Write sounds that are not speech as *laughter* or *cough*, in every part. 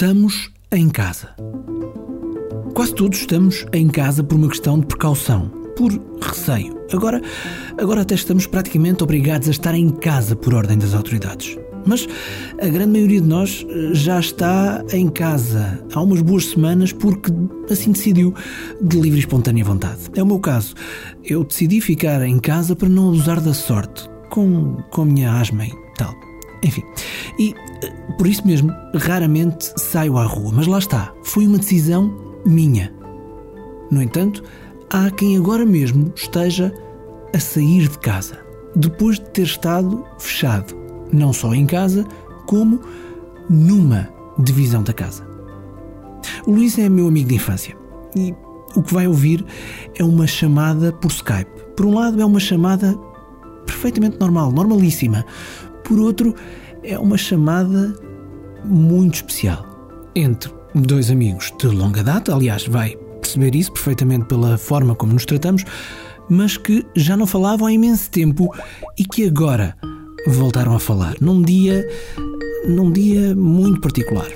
Estamos em casa. Quase todos estamos em casa por uma questão de precaução, por receio. Agora, agora até estamos praticamente obrigados a estar em casa por ordem das autoridades. Mas a grande maioria de nós eh, já está em casa há umas boas semanas porque assim decidiu, de livre e espontânea vontade. É o meu caso. Eu decidi ficar em casa para não abusar da sorte, com, com a minha asma e tal. Enfim, e por isso mesmo, raramente saio à rua, mas lá está, foi uma decisão minha. No entanto, há quem agora mesmo esteja a sair de casa, depois de ter estado fechado, não só em casa, como numa divisão da casa. O Luís é meu amigo de infância e o que vai ouvir é uma chamada por Skype. Por um lado, é uma chamada perfeitamente normal, normalíssima. Por outro, é uma chamada muito especial entre dois amigos de longa data. Aliás, vai perceber isso perfeitamente pela forma como nos tratamos, mas que já não falavam há imenso tempo e que agora voltaram a falar num dia num dia muito particular.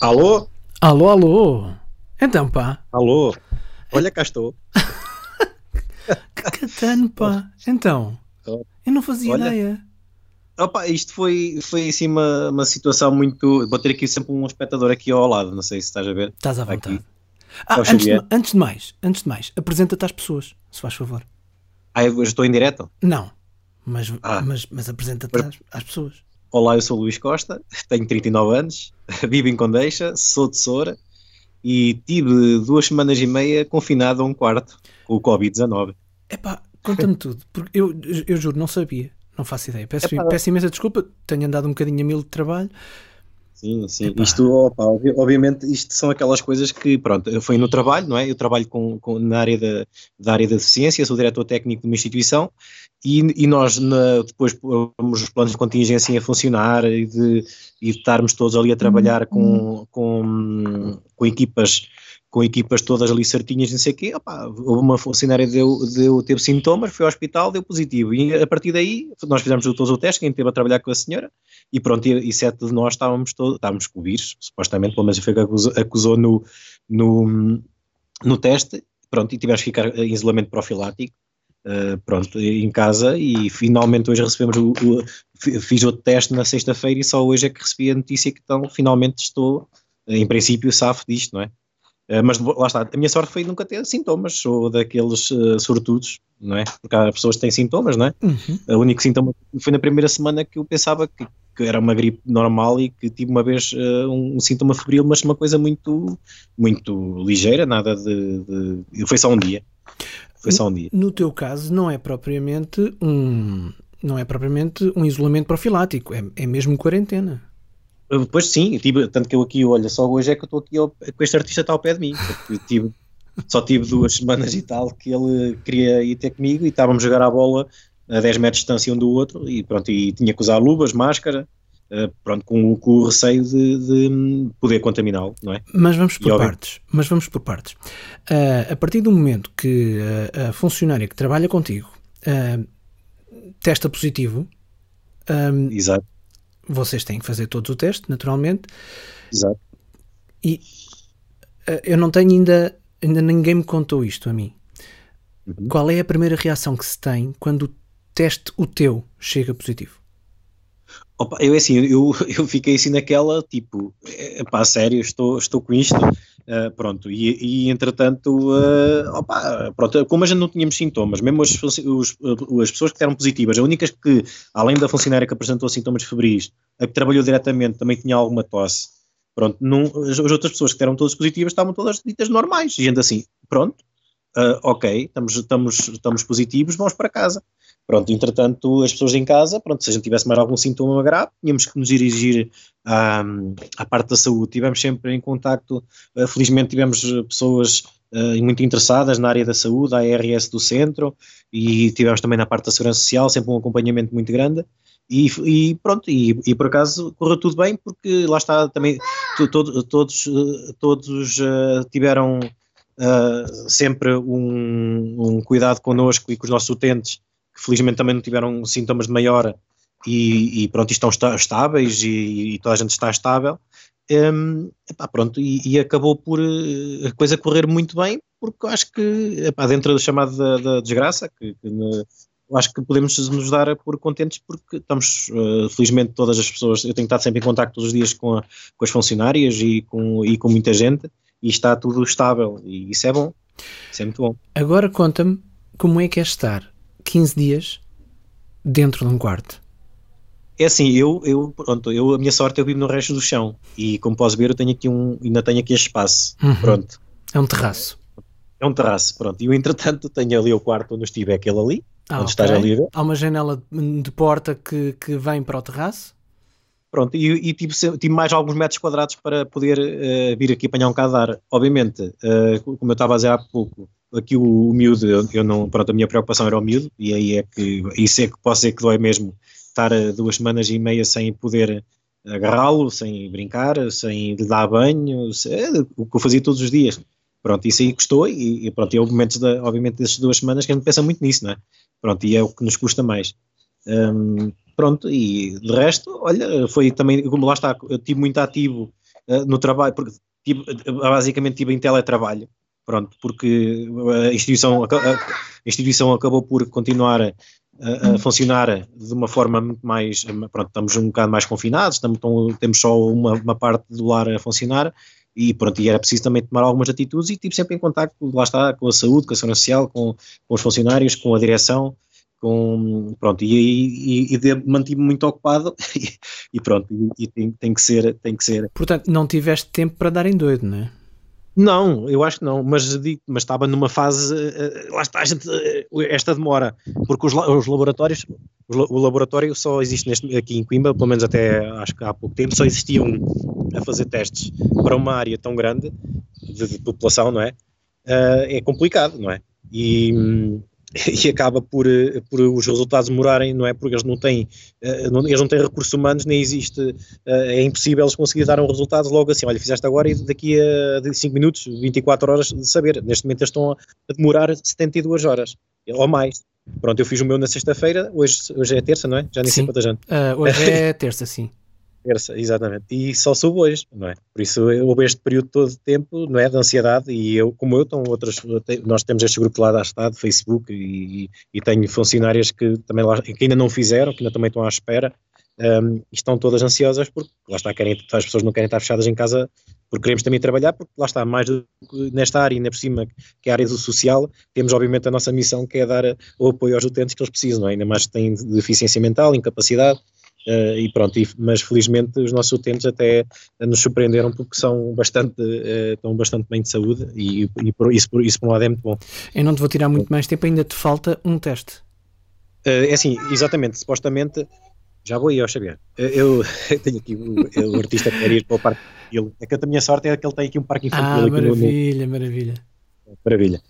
Alô? Alô, alô. Então, pá. Alô? Olha, cá estou. Que catano, pá. Então, eu não fazia Olha. ideia. Opa, isto foi, foi assim uma, uma situação muito. Vou ter aqui sempre um espectador aqui ao lado, não sei se estás a ver. Estás à vontade. Ah, antes, de, antes, de, mais, antes de mais, apresenta-te às pessoas, se faz favor. Ah, eu estou em direto? Não, mas, ah. mas, mas apresenta-te às, às, pessoas. Olá, eu sou o Luís Costa, *laughs* tenho 39 anos, *laughs* vivo em Condeixa, sou de Soura e tive duas semanas e meia confinado a um quarto com o Covid-19. Epá, conta-me tudo, porque eu, eu juro, não sabia. Não faço ideia. Peço, peço imensa desculpa, tenho andado um bocadinho a mil de trabalho. Sim, sim. Epá. Isto, opa, obviamente, isto são aquelas coisas que, pronto, foi no trabalho, não é? Eu trabalho com, com na área da, da área da deficiência, sou diretor técnico de uma instituição e, e nós na, depois pomos os planos de contingência a funcionar e de, e de estarmos todos ali a trabalhar com, com, com equipas com equipas todas ali certinhas, não sei o quê, opa, uma funcionária deu, deu, teve sintomas, foi ao hospital, deu positivo, e a partir daí nós fizemos todos o teste, quem teve a trabalhar com a senhora, e pronto, e, e sete de nós estávamos, todos, estávamos com o vírus, supostamente, pelo menos foi que acusou, acusou no, no, no teste, pronto, e tivemos que ficar em isolamento profilático, Uh, pronto, em casa e finalmente hoje recebemos o, o fiz outro teste na sexta-feira e só hoje é que recebi a notícia que então finalmente estou, em princípio, safo disto, não é? Uh, mas lá está, a minha sorte foi nunca ter sintomas, sou daqueles uh, sortudos, não é? Porque há pessoas que têm sintomas, não é? Uhum. O único sintoma foi na primeira semana que eu pensava que, que era uma gripe normal e que tive uma vez uh, um, um, sintoma febril, mas uma coisa muito, muito ligeira, nada de, de, Foi só um dia. Foi só um dia. No teu caso, não é propriamente um. Não é propriamente um isolamento profilático, é, é mesmo quarentena. Depois sim, tive, tanto que eu aqui, olha, só hoje é que eu estou aqui, ao, com este artista está ao pé de mim, tive, só tive duas semanas e tal que ele queria ir ter comigo e estávamos a jogar a bola a 10 metros de distância um do outro e pronto, e tinha que usar luvas, máscara, uh, pronto, com, com, o receio de, de poder contaminá-lo, não é? Mas vamos por e, partes, mas vamos por partes. Uh, a partir do momento que a, a funcionária que trabalha contigo uh, testa positivo, um, Exato vocês têm que fazer todos o teste, naturalmente. Exato. E uh, eu não tenho ainda, ainda ninguém me contou isto a mim. Uhum. Qual é a primeira reação que se tem quando o teste, o teu, chega positivo? Opa, eu assim, eu, *laughs* eu fiquei assim naquela, tipo, é, pá, sério, estou, estou com isto, uh, pronto, e, e entretanto, uh, opa, pronto, como a gente não tínhamos sintomas, mesmo os, os, as pessoas que eram positivas, as únicas que, além da funcionária que apresentou sintomas febris, a que trabalhou diretamente também tinha alguma tosse, pronto, não, as, as outras pessoas que eram todas positivas estavam todas ditas normais, e gente assim, pronto, uh, ok, estamos, estamos, estamos positivos, vamos para casa. Pronto, entretanto, as pessoas em casa, pronto, se a gente tivesse mais algum sintoma grave, tínhamos que nos dirigir à, à parte da saúde. Tivemos sempre em contacto, uh, felizmente tivemos pessoas uh, muito interessadas na área da saúde, a ARS do centro, e tivemos também na parte da segurança social, sempre um acompanhamento muito grande. E, e, pronto, e, e, por acaso correu tudo bem, porque lá está também, to, todos, todos uh, tiveram uh, sempre um, um, cuidado connosco e com os nossos utentes, que felizmente também não tiveram sintomas de maior e, e pronto, estão estáveis e, e, toda a gente está estável. Um, epá, pronto, e, e, acabou por a coisa correr muito bem, porque acho que epá, dentro da chamada da, da desgraça, que, que ne, acho que podemos nos dar por contentes porque estamos, uh, felizmente, todas as pessoas, eu tenho estado sempre em contato todos os dias com, a, com as funcionárias e com, e com muita gente e está tudo estável e isso é bom, isso é muito bom. Agora conta-me como é que é estar 15 dias dentro de um quarto. É assim, eu, eu, pronto, eu, a minha sorte eu vivo no resto do chão e como podes ver eu tenho aqui um, ainda tenho aqui espaço, uhum. pronto. É um terraço. É um terraço, pronto. E eu entretanto tenho ali o quarto onde estive, é aquele ali, ah, onde okay. estás ali a. Há uma janela de porta que, que vem para o terraço? Pronto, e, e tive, tive, mais alguns metros quadrados para poder uh, vir aqui apanhar um bocado de ar. Obviamente, uh, como eu estava a dizer há pouco, aqui o, o miúdo, eu, eu, não, pronto, a minha preocupação era o miúdo, e aí é que, isso é que posso dizer que dói mesmo, estar duas semanas e meia sem poder agarrá-lo, sem brincar, sem lhe dar banho, sei, o que eu fazia todos os dias. Pronto, isso aí custou, e, e pronto, e houve momentos, obviamente, dessas duas semanas que a gente pensa muito nisso, não é? Pronto, e é o que nos custa mais. Um, pronto, e de resto, olha, foi também, como lá está, eu estive muito ativo uh, no trabalho, porque tive, basicamente estive em teletrabalho, pronto, porque a instituição, a, instituição acabou por continuar a, a, funcionar de uma forma muito mais, pronto, estamos um bocado mais confinados, estamos, temos só uma, uma parte do lar a funcionar, e pronto, e era preciso também tomar algumas atitudes e estive sempre em contato, lá está, com a saúde, com a segurança social, com, com os funcionários, com a direção, com, pronto, e, e, e mantive-me muito ocupado *laughs* e, e pronto, e, tem, tem, que ser, tem que ser. Portanto, não tiveste tempo para dar em doido, não é? Não, eu acho que não, mas, mas estava numa fase, uh, lá está a gente, uh, esta demora, porque os, os laboratórios, o laboratório só existe neste, aqui em Coimbra, pelo menos até acho que há pouco tempo, só existia um a fazer testes para uma área tão grande de, de população, não é? É complicado, não é? E, *laughs* e acaba por, eh, por os resultados demorarem, não é? Porque eles não têm, eh, eles não têm recursos humanos, nem existe, eh, é impossível eles conseguirem dar um resultado logo assim, olha, fizeste agora e daqui a 5 minutos, 24 horas de saber. Neste momento eles estão a demorar 72 horas, ou mais. Pronto, eu fiz o meu na sexta-feira, hoje, hoje é terça, não é? Já nem sim. sei quanta gente. Uh, hoje é *laughs* terça, sim. Terça, exatamente. E só soube hoje, não é? Por isso houve este período todo de tempo, não é? De ansiedade e eu, como eu, estão outras, nós temos este grupo lá da Estado, Facebook e, e tenho funcionárias que também lá, que ainda não fizeram, que ainda também estão à espera um, estão todas ansiosas porque lá está, querem, as pessoas não querem estar fechadas em casa porque queremos também trabalhar, porque lá está, mais nesta área, ainda por cima, que é a área do social, temos obviamente a nossa missão que é dar o apoio aos utentes que eles precisam, é? ainda mais que têm deficiência mental, incapacidade, Uh, e pronto, e, mas felizmente os nossos utentes até nos surpreenderam porque são bastante, uh, estão bastante bem de saúde e, e por, isso, por, isso por um lado é muito bom. Eu não te vou tirar muito mais tempo, ainda te falta um teste. Uh, é assim, exatamente, supostamente, já vou aí ao Xavier. Eu, eu *laughs* tenho aqui o, o artista que quer ir para o parque infantil. É que a minha sorte é que ele tem aqui um parque infantil. Ah, maravilha, no... maravilha. Maravilha.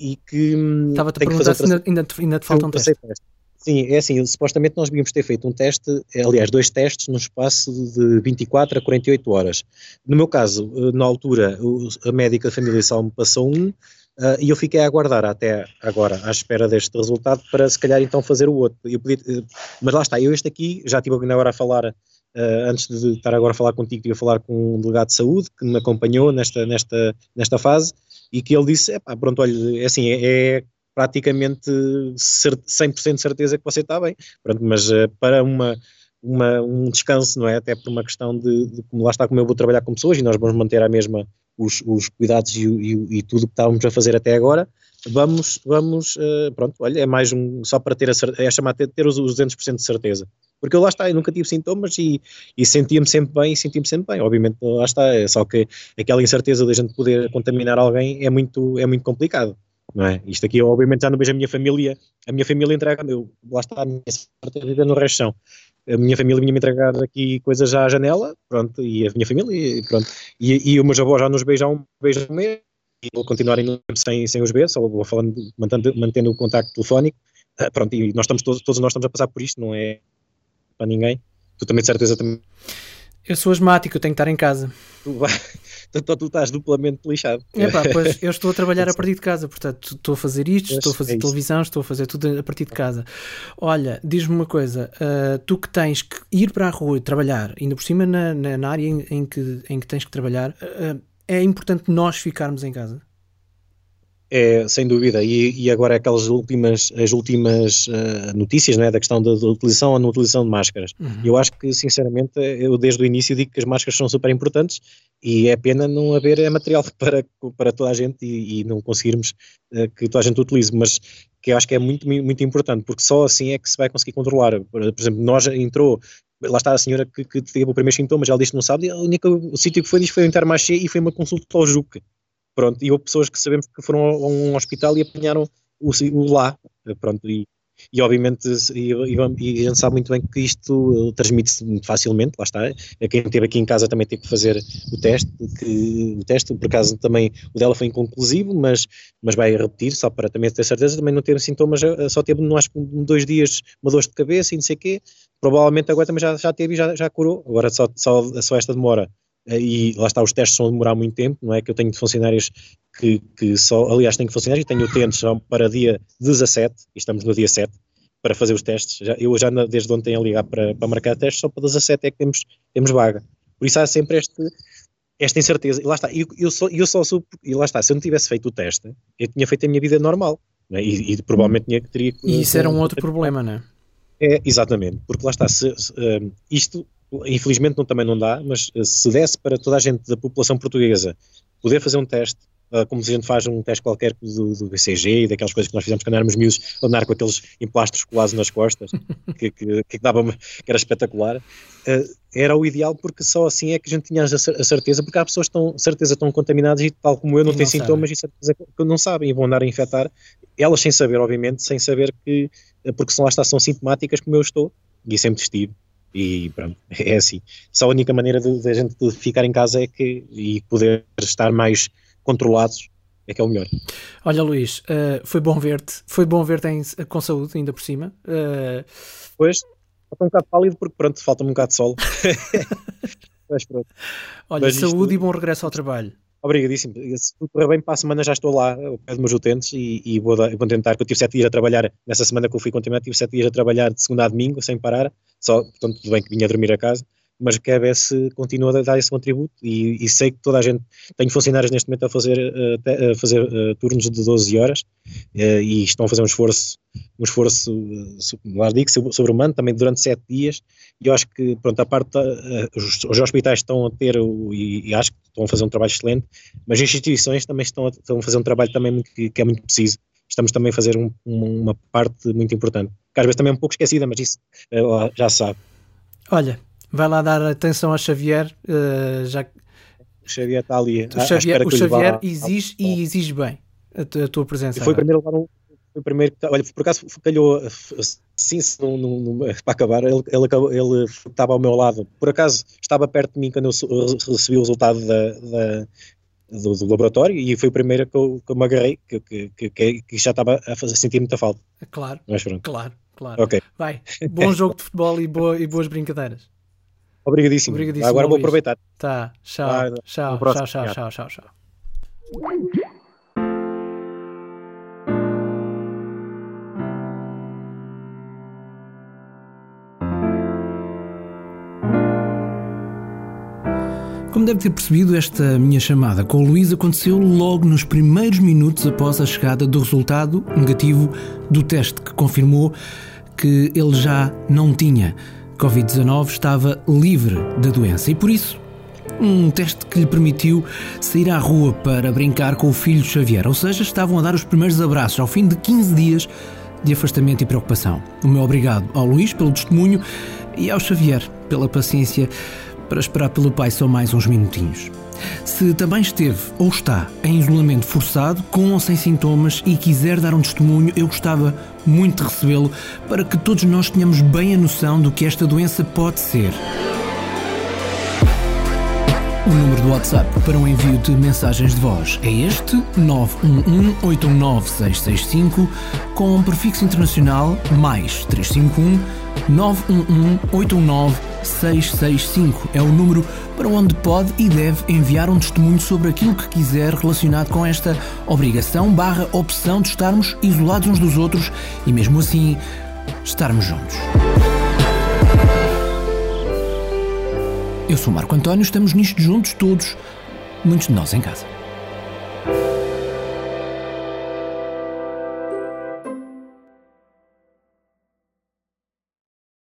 e que. Hum, Estava-te a perguntar se ainda, ainda, te, ainda te falta um teste. teste. Sim, é assim, supostamente nós devíamos ter feito um teste, aliás, dois testes no espaço de 24 a 48 horas. No meu caso, eh, na altura, a médica da família só me passou um, Uh, e eu fiquei a aguardar até agora, à espera deste resultado, para se calhar então fazer o outro. Podia, uh, mas lá está, eu este aqui, já estive agora a falar, uh, antes de estar agora a falar contigo, estive a falar com um delegado de saúde que me acompanhou nesta, nesta, nesta fase e que ele disse: pronto, olha, é assim, é, é praticamente 100% de certeza que você está bem. Pronto, mas uh, para uma, uma, um descanso, não é? Até por uma questão de, de, como lá está, como eu vou trabalhar com pessoas e nós vamos manter a mesma os, os cuidados e, e, e tudo que estávamos a fazer até agora, vamos, vamos uh, pronto, olha, é mais um, só para ter a é chamar ter, ter os, os 200% de certeza. Porque eu lá está, eu nunca tive sintomas e, e sentia-me sempre bem e sentia-me sempre bem. Obviamente, lá está, é só que aquela incerteza de a gente poder contaminar alguém é muito, é muito complicado não é? Isto aqui, obviamente, já não vejo a minha família, a minha família entrega, eu, lá está, a minha sorte viver no rechão. A minha família vinha-me entregar aqui coisas já à janela, pronto, e a minha família, e pronto. E, e os meus avós já nos beijam, beijam mês, e vou continuar sem, sem os ver, só vou falando, mantendo, mantendo o contacto telefónico, uh, pronto, e nós estamos todos, todos nós estamos a passar por isto, não é para ninguém. Tu também de certeza também Eu sou asmático, eu tenho que estar em casa. Tu, vai, *laughs* então tu estás duplamente lixado. É pá, pois *laughs* eu estou a trabalhar a partir de casa, portanto estou a fazer isto, estou a fazer é televisão, estou a fazer tudo a partir de casa. Olha, diz-me uma coisa, uh, tu que tens que ir para a rua e trabalhar, ainda por cima na, na, na área em, em, que, em que tens que trabalhar, uh, é importante nós ficarmos em casa? É, sem dúvida, e, e, agora aquelas últimas, as últimas uh, notícias né, da questão da, da, utilização ou não utilização de máscaras. Uhum. Eu acho que, sinceramente, eu desde o início digo que as máscaras são super importantes e é pena não haver é material *laughs* para, para toda a gente e, e não conseguirmos uh, que toda a gente utilize, mas que eu acho que é muito, muito importante, porque só assim é que se vai conseguir controlar. Por, por exemplo, nós entrou lá está a senhora que, que teve o primeiro sintoma, ela disse que não sabe, e o único sítio que foi disse foi o Intermarché e foi uma consulta ao JUC. Pronto, e houve pessoas que sabemos que foram a um hospital e apanharam o, o lá, pronto, e, e obviamente e, e, e, a gente sabe muito bem que isto transmite-se muito facilmente, lá está, quem esteve aqui em casa também teve que fazer o teste, que, o teste, por acaso também o dela foi inconclusivo, mas, mas vai repetir, só para também ter certeza, também não ter sintomas, só teve, não acho dois dias uma dor de cabeça e não sei o quê, provavelmente agora também já, já teve e já, já curou, agora só, só, só esta demora. eh, e lá está, os testes vão demorar muito tempo, não é? Que eu tenho funcionários que, que só, aliás, tenho funcionários e tenho utentes para dia 17, e estamos no dia 7, para fazer os testes. Já, eu já desde ontem a ligar para, para marcar testes, só para 17 é que temos, temos vaga. Por isso há sempre este, esta incerteza. E lá está, eu, eu, só, eu só sou, e lá está, se eu não tivesse feito o teste, eu tinha feito a minha vida normal. É? E, e, provavelmente tinha, teria E isso era um outro problema, não é? É, exatamente, porque lá está, se, se, um, isto infelizmente não, também não dá, mas eh, se desse para toda a gente da população portuguesa poder fazer um teste, uh, como se a gente faz um teste qualquer do, do BCG e daquelas coisas que nós fizemos quando éramos miúdos, andar com aqueles emplastros colados nas costas, *laughs* que, que, que, dava, que era espetacular, uh, era o ideal porque só assim é que a gente tinha a certeza, porque há pessoas que estão, certeza estão contaminadas e tal como eu não, têm sintomas e certeza que não sabem e vão andar a infectar, elas sem saber, obviamente, sem saber que, porque são lá está, são sintomáticas como eu estou, e sempre estive. E pronto, é assim. Só a única maneira da gente ficar em casa é que e poder estar mais controlados é que é o melhor. Olha, Luís, uh, foi bom ver-te. Foi bom ver-te com saúde, ainda por cima. Uh... Pois, estou um bocado pálido porque pronto, falta-me um bocado de sol. *laughs* Mas pronto. Olha, Mas saúde isto... e bom regresso ao trabalho. Obrigadíssimo. Se correr bem, para a semana já estou lá, ao pé dos meus utentes, e, e vou, vou, tentar, porque eu tive sete dias a trabalhar, nessa semana que eu fui continuar, tive sete dias a trabalhar de segunda a domingo, sem parar, só, portanto, tudo bem que vinha dormir a casa, mas ver se continua a dar esse contributo e, e, sei que toda a gente, tenho funcionários neste momento a fazer, a fazer uh, turnos de 12 horas uh, e estão a fazer um esforço, um esforço, lá digo, sobre-humano também durante 7 dias e eu acho que, pronto, a parte, os, os, hospitais estão a ter, e, e, acho que estão a fazer um trabalho excelente, mas as instituições também estão a, estão a fazer um trabalho também que, é muito preciso estamos também a fazer um, uma parte muito importante, que às vezes também é um pouco esquecida, mas isso já sabe. Olha, vai lá dar atenção a Xavier, uh, já o Xavier está ali. O Xavier, o Xavier exige e exige bem a, a tua presença. foi o primeiro um. Foi o primeiro, olha, por acaso calhou sim, no, no, no, para acabar, ele, ele, acabou, ele estava ao meu lado, por acaso estava perto de mim quando eu recebi o resultado da, da do, do, laboratório e foi o primeiro que eu, que eu me agarrei, que, que, que, já estava a fazer, sentir muita falta. Claro, claro, claro. Okay. Vai, bom *laughs* jogo de futebol e, boa, e boas brincadeiras. Obrigadíssimo. Obrigadíssimo Agora vou aproveitar. Tá, tchau, ah, tchau, tchau, tchau, tchau, tchau, tchau. Como deve ter percebido, esta minha chamada com o Luís aconteceu logo nos primeiros minutos após a chegada do resultado negativo do teste que confirmou que ele já não tinha Covid-19 estava livre da doença e por isso um teste que lhe permitiu sair à rua para brincar com o filho Xavier, ou seja, estavam a dar os primeiros abraços ao fim de 15 dias de afastamento e preocupação. O meu obrigado ao Luís pelo testemunho e ao Xavier pela paciência para esperar pelo pai só mais uns minutinhos. Se também esteve ou está em isolamento forçado, com ou sem sintomas, e quiser dar um testemunho, eu gostava muito de recebê-lo para que todos nós tenhamos bem a noção do que esta doença pode ser. Número do WhatsApp para o envio de mensagens de voz é este 911-819-665 com prefixo internacional mais 351 911-819-665 é o número para onde pode e deve enviar um testemunho sobre aquilo que quiser relacionado com esta obrigação barra opção de estarmos isolados uns dos outros e mesmo assim estarmos juntos. Eu sou Marco António, estamos nisto juntos todos, muitos de nós em casa.